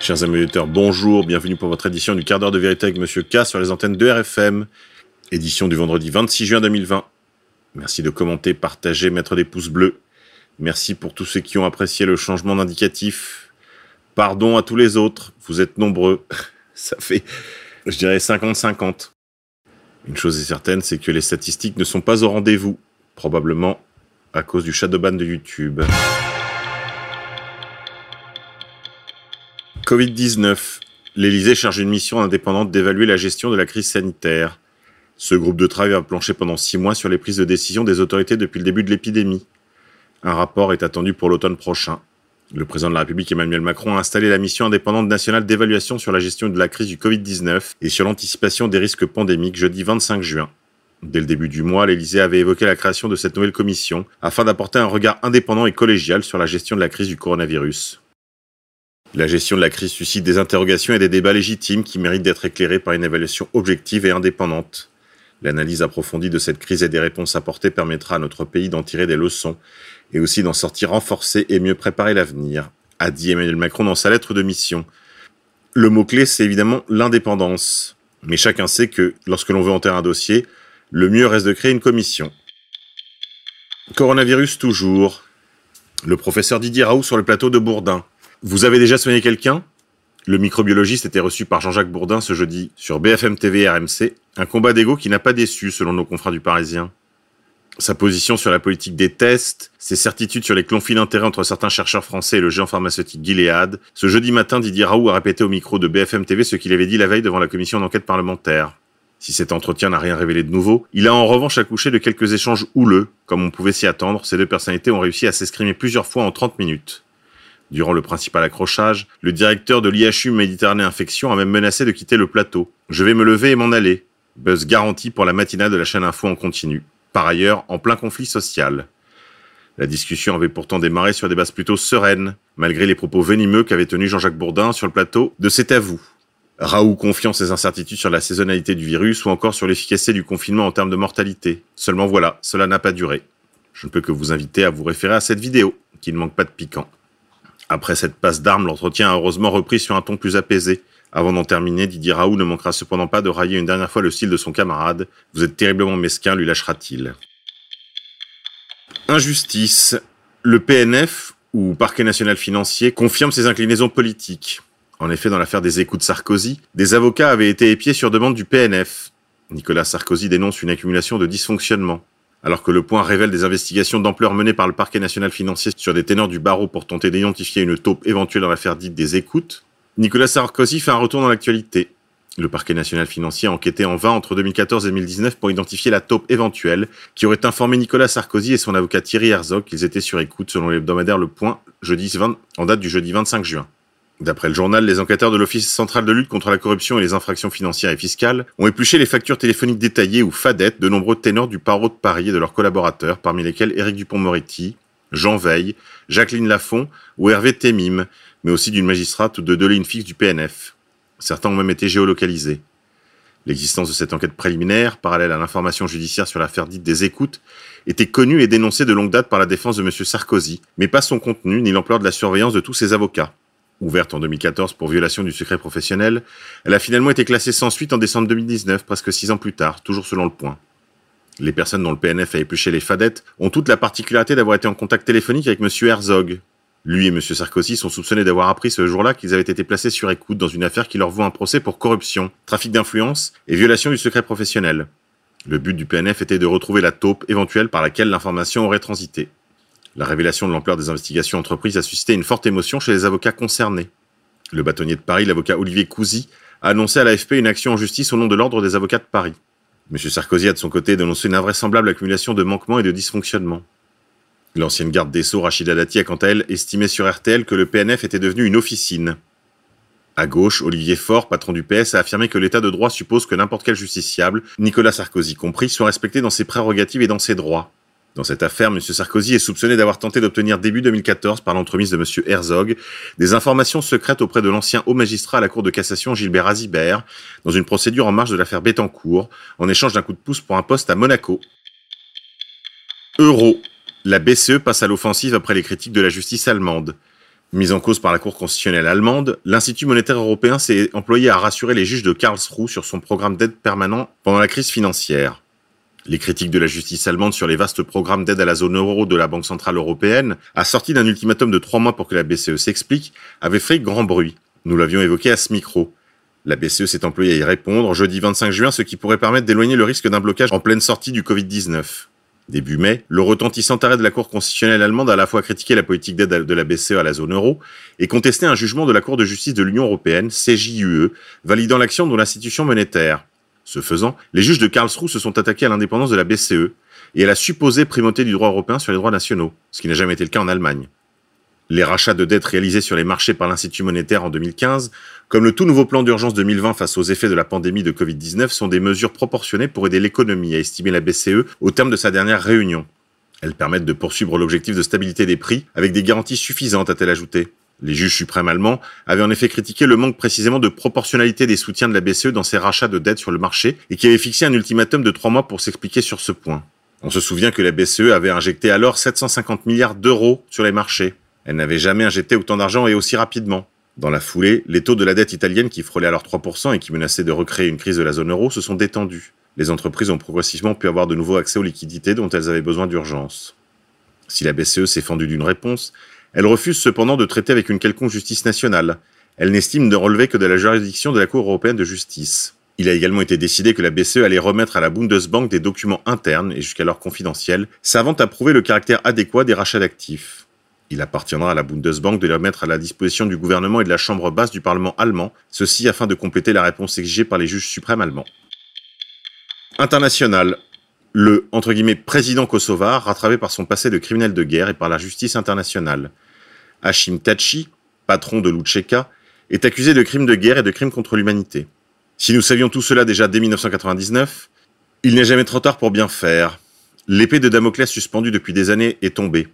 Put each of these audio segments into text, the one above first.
Chers amis auditeurs, bonjour, bienvenue pour votre édition du quart d'heure de vérité avec Monsieur K sur les antennes de RFM, édition du vendredi 26 juin 2020. Merci de commenter, partager, mettre des pouces bleus. Merci pour tous ceux qui ont apprécié le changement d'indicatif. Pardon à tous les autres, vous êtes nombreux. Ça fait, je dirais, 50-50. Une chose est certaine, c'est que les statistiques ne sont pas au rendez-vous, probablement à cause du shadowban de YouTube. Covid-19. L'Élysée charge une mission indépendante d'évaluer la gestion de la crise sanitaire. Ce groupe de travail va plancher pendant six mois sur les prises de décision des autorités depuis le début de l'épidémie. Un rapport est attendu pour l'automne prochain. Le président de la République Emmanuel Macron a installé la mission indépendante nationale d'évaluation sur la gestion de la crise du Covid-19 et sur l'anticipation des risques pandémiques jeudi 25 juin. Dès le début du mois, l'Élysée avait évoqué la création de cette nouvelle commission afin d'apporter un regard indépendant et collégial sur la gestion de la crise du coronavirus. La gestion de la crise suscite des interrogations et des débats légitimes qui méritent d'être éclairés par une évaluation objective et indépendante. L'analyse approfondie de cette crise et des réponses apportées permettra à notre pays d'en tirer des leçons et aussi d'en sortir renforcé et mieux préparer l'avenir, a dit Emmanuel Macron dans sa lettre de mission. Le mot-clé, c'est évidemment l'indépendance. Mais chacun sait que, lorsque l'on veut enterrer un dossier, le mieux reste de créer une commission. Coronavirus toujours. Le professeur Didier Raoult sur le plateau de Bourdin. Vous avez déjà soigné quelqu'un? Le microbiologiste était reçu par Jean-Jacques Bourdin ce jeudi sur BFM TV RMC, un combat d'ego qui n'a pas déçu selon nos confrères du Parisien. Sa position sur la politique des tests, ses certitudes sur les conflits d'intérêts entre certains chercheurs français et le géant pharmaceutique Gilead, ce jeudi matin, Didier Raoult a répété au micro de BFM TV ce qu'il avait dit la veille devant la commission d'enquête parlementaire. Si cet entretien n'a rien révélé de nouveau, il a en revanche accouché de quelques échanges houleux. Comme on pouvait s'y attendre, ces deux personnalités ont réussi à s'escrimer plusieurs fois en 30 minutes. Durant le principal accrochage, le directeur de l'IHU Méditerranée Infection a même menacé de quitter le plateau. Je vais me lever et m'en aller. Buzz garanti pour la matinale de la chaîne Info en continu. Par ailleurs, en plein conflit social. La discussion avait pourtant démarré sur des bases plutôt sereines, malgré les propos venimeux qu'avait tenus Jean-Jacques Bourdin sur le plateau de C'est à vous. Raoult confiant ses incertitudes sur la saisonnalité du virus ou encore sur l'efficacité du confinement en termes de mortalité. Seulement voilà, cela n'a pas duré. Je ne peux que vous inviter à vous référer à cette vidéo, qui ne manque pas de piquant. Après cette passe d'armes, l'entretien a heureusement repris sur un ton plus apaisé. Avant d'en terminer, Didier Raoult ne manquera cependant pas de railler une dernière fois le style de son camarade. Vous êtes terriblement mesquin, lui lâchera-t-il. Injustice. Le PNF, ou Parquet national financier, confirme ses inclinaisons politiques. En effet, dans l'affaire des écoutes Sarkozy, des avocats avaient été épiés sur demande du PNF. Nicolas Sarkozy dénonce une accumulation de dysfonctionnements. Alors que le point révèle des investigations d'ampleur menées par le parquet national financier sur des ténors du barreau pour tenter d'identifier une taupe éventuelle dans l'affaire dite des écoutes, Nicolas Sarkozy fait un retour dans l'actualité. Le parquet national financier a enquêté en vain entre 2014 et 2019 pour identifier la taupe éventuelle qui aurait informé Nicolas Sarkozy et son avocat Thierry Herzog qu'ils étaient sur écoute selon l'hebdomadaire Le Point jeudi 20, en date du jeudi 25 juin. D'après le journal, les enquêteurs de l'Office central de lutte contre la corruption et les infractions financières et fiscales ont épluché les factures téléphoniques détaillées ou FADET de nombreux ténors du Paro de Paris et de leurs collaborateurs, parmi lesquels Éric Dupont-Moretti, Jean Veil, Jacqueline Lafont ou Hervé Temim, mais aussi d'une magistrate ou de deux lignes du PNF. Certains ont même été géolocalisés. L'existence de cette enquête préliminaire, parallèle à l'information judiciaire sur l'affaire dite des écoutes, était connue et dénoncée de longue date par la défense de M. Sarkozy, mais pas son contenu ni l'ampleur de la surveillance de tous ses avocats. Ouverte en 2014 pour violation du secret professionnel, elle a finalement été classée sans suite en décembre 2019, presque six ans plus tard, toujours selon le point. Les personnes dont le PNF a épluché les fadettes ont toute la particularité d'avoir été en contact téléphonique avec M. Herzog. Lui et M. Sarkozy sont soupçonnés d'avoir appris ce jour-là qu'ils avaient été placés sur écoute dans une affaire qui leur vaut un procès pour corruption, trafic d'influence et violation du secret professionnel. Le but du PNF était de retrouver la taupe éventuelle par laquelle l'information aurait transité. La révélation de l'ampleur des investigations entreprises a suscité une forte émotion chez les avocats concernés. Le bâtonnier de Paris, l'avocat Olivier Cousy, a annoncé à l'AFP une action en justice au nom de l'Ordre des avocats de Paris. M. Sarkozy a de son côté dénoncé une invraisemblable accumulation de manquements et de dysfonctionnements. L'ancienne garde des Sceaux, Rachida Dati, a quant à elle estimé sur RTL que le PNF était devenu une officine. À gauche, Olivier Faure, patron du PS, a affirmé que l'état de droit suppose que n'importe quel justiciable, Nicolas Sarkozy compris, soit respecté dans ses prérogatives et dans ses droits. Dans cette affaire, M. Sarkozy est soupçonné d'avoir tenté d'obtenir début 2014, par l'entremise de M. Herzog, des informations secrètes auprès de l'ancien haut magistrat à la Cour de cassation Gilbert Azibert, dans une procédure en marge de l'affaire Bettencourt, en échange d'un coup de pouce pour un poste à Monaco. Euro. La BCE passe à l'offensive après les critiques de la justice allemande. Mise en cause par la Cour constitutionnelle allemande, l'Institut monétaire européen s'est employé à rassurer les juges de Karlsruhe sur son programme d'aide permanent pendant la crise financière. Les critiques de la justice allemande sur les vastes programmes d'aide à la zone euro de la Banque Centrale Européenne, assortis d'un ultimatum de trois mois pour que la BCE s'explique, avaient fait grand bruit. Nous l'avions évoqué à ce micro. La BCE s'est employée à y répondre jeudi 25 juin, ce qui pourrait permettre d'éloigner le risque d'un blocage en pleine sortie du Covid-19. Début mai, le retentissant arrêt de la Cour constitutionnelle allemande a à la fois critiqué la politique d'aide de la BCE à la zone euro et contesté un jugement de la Cour de justice de l'Union européenne, CJUE, validant l'action de l'institution monétaire. Ce faisant, les juges de Karlsruhe se sont attaqués à l'indépendance de la BCE et à la supposée primauté du droit européen sur les droits nationaux, ce qui n'a jamais été le cas en Allemagne. Les rachats de dettes réalisés sur les marchés par l'Institut monétaire en 2015, comme le tout nouveau plan d'urgence 2020 face aux effets de la pandémie de Covid-19, sont des mesures proportionnées pour aider l'économie, a estimé la BCE au terme de sa dernière réunion. Elles permettent de poursuivre l'objectif de stabilité des prix avec des garanties suffisantes, a-t-elle ajouté. Les juges suprêmes allemands avaient en effet critiqué le manque précisément de proportionnalité des soutiens de la BCE dans ses rachats de dettes sur le marché et qui avaient fixé un ultimatum de trois mois pour s'expliquer sur ce point. On se souvient que la BCE avait injecté alors 750 milliards d'euros sur les marchés. Elle n'avait jamais injecté autant d'argent et aussi rapidement. Dans la foulée, les taux de la dette italienne qui frôlaient alors 3% et qui menaçaient de recréer une crise de la zone euro se sont détendus. Les entreprises ont progressivement pu avoir de nouveau accès aux liquidités dont elles avaient besoin d'urgence. Si la BCE s'est fendue d'une réponse, elle refuse cependant de traiter avec une quelconque justice nationale. Elle n'estime de relever que de la juridiction de la Cour européenne de justice. Il a également été décidé que la BCE allait remettre à la Bundesbank des documents internes et jusqu'alors confidentiels, savant à prouver le caractère adéquat des rachats d'actifs. Il appartiendra à la Bundesbank de les remettre à la disposition du gouvernement et de la Chambre basse du Parlement allemand, ceci afin de compléter la réponse exigée par les juges suprêmes allemands. International. Le président kosovar, rattrapé par son passé de criminel de guerre et par la justice internationale. Hashim Tachi, patron de l'Utcheka, est accusé de crimes de guerre et de crimes contre l'humanité. Si nous savions tout cela déjà dès 1999, il n'est jamais trop tard pour bien faire. L'épée de Damoclès suspendue depuis des années est tombée.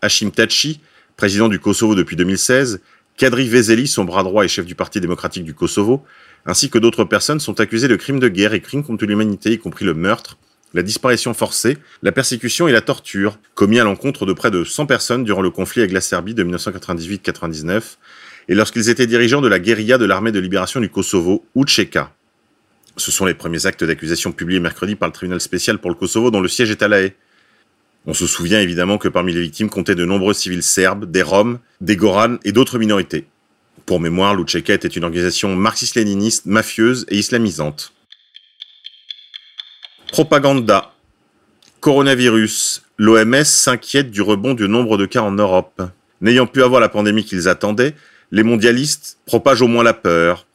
Hashim Tachi, président du Kosovo depuis 2016, Kadri Vezeli, son bras droit et chef du Parti démocratique du Kosovo, ainsi que d'autres personnes sont accusées de crimes de guerre et crimes contre l'humanité, y compris le meurtre, la disparition forcée, la persécution et la torture, commis à l'encontre de près de 100 personnes durant le conflit avec la Serbie de 1998-99, et lorsqu'ils étaient dirigeants de la guérilla de l'armée de libération du Kosovo, Ucheka. Ce sont les premiers actes d'accusation publiés mercredi par le tribunal spécial pour le Kosovo dont le siège est à La Haye. On se souvient évidemment que parmi les victimes comptaient de nombreux civils serbes, des Roms, des Goranes et d'autres minorités. Pour mémoire, l'Utcheka était une organisation marxiste-léniniste, mafieuse et islamisante. Propaganda. Coronavirus. L'OMS s'inquiète du rebond du nombre de cas en Europe. N'ayant pu avoir la pandémie qu'ils attendaient, les mondialistes propagent au moins la peur.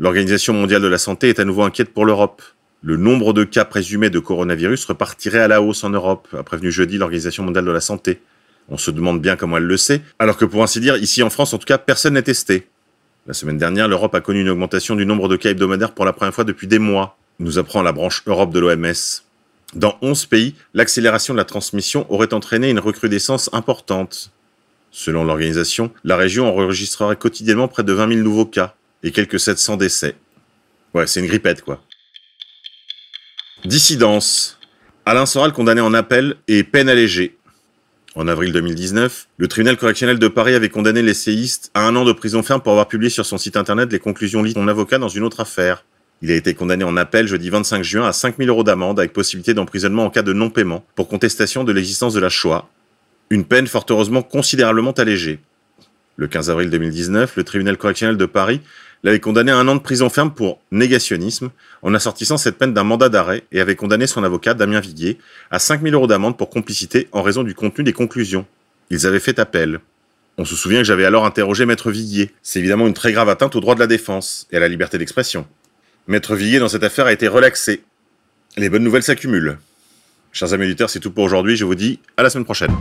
L'Organisation mondiale de la santé est à nouveau inquiète pour l'Europe. Le nombre de cas présumés de coronavirus repartirait à la hausse en Europe, a prévenu jeudi l'Organisation mondiale de la santé. On se demande bien comment elle le sait, alors que pour ainsi dire, ici en France en tout cas, personne n'est testé. La semaine dernière, l'Europe a connu une augmentation du nombre de cas hebdomadaires pour la première fois depuis des mois, nous apprend la branche Europe de l'OMS. Dans 11 pays, l'accélération de la transmission aurait entraîné une recrudescence importante. Selon l'organisation, la région enregistrerait quotidiennement près de 20 000 nouveaux cas et quelques 700 décès. Ouais, c'est une grippette quoi. Dissidence. Alain Soral condamné en appel et peine allégée. En avril 2019, le tribunal correctionnel de Paris avait condamné l'essayiste à un an de prison ferme pour avoir publié sur son site internet les conclusions liées de son avocat dans une autre affaire. Il a été condamné en appel jeudi 25 juin à 5000 euros d'amende avec possibilité d'emprisonnement en cas de non-paiement pour contestation de l'existence de la Shoah. Une peine fort heureusement considérablement allégée. Le 15 avril 2019, le tribunal correctionnel de Paris l'avait condamné à un an de prison ferme pour négationnisme, en assortissant cette peine d'un mandat d'arrêt et avait condamné son avocat, Damien Viguier, à 5000 euros d'amende pour complicité en raison du contenu des conclusions. Ils avaient fait appel. On se souvient que j'avais alors interrogé Maître Viguier. C'est évidemment une très grave atteinte au droit de la défense et à la liberté d'expression. Maître Viguier dans cette affaire a été relaxé. Les bonnes nouvelles s'accumulent. Chers amis auditeurs, c'est tout pour aujourd'hui. Je vous dis à la semaine prochaine.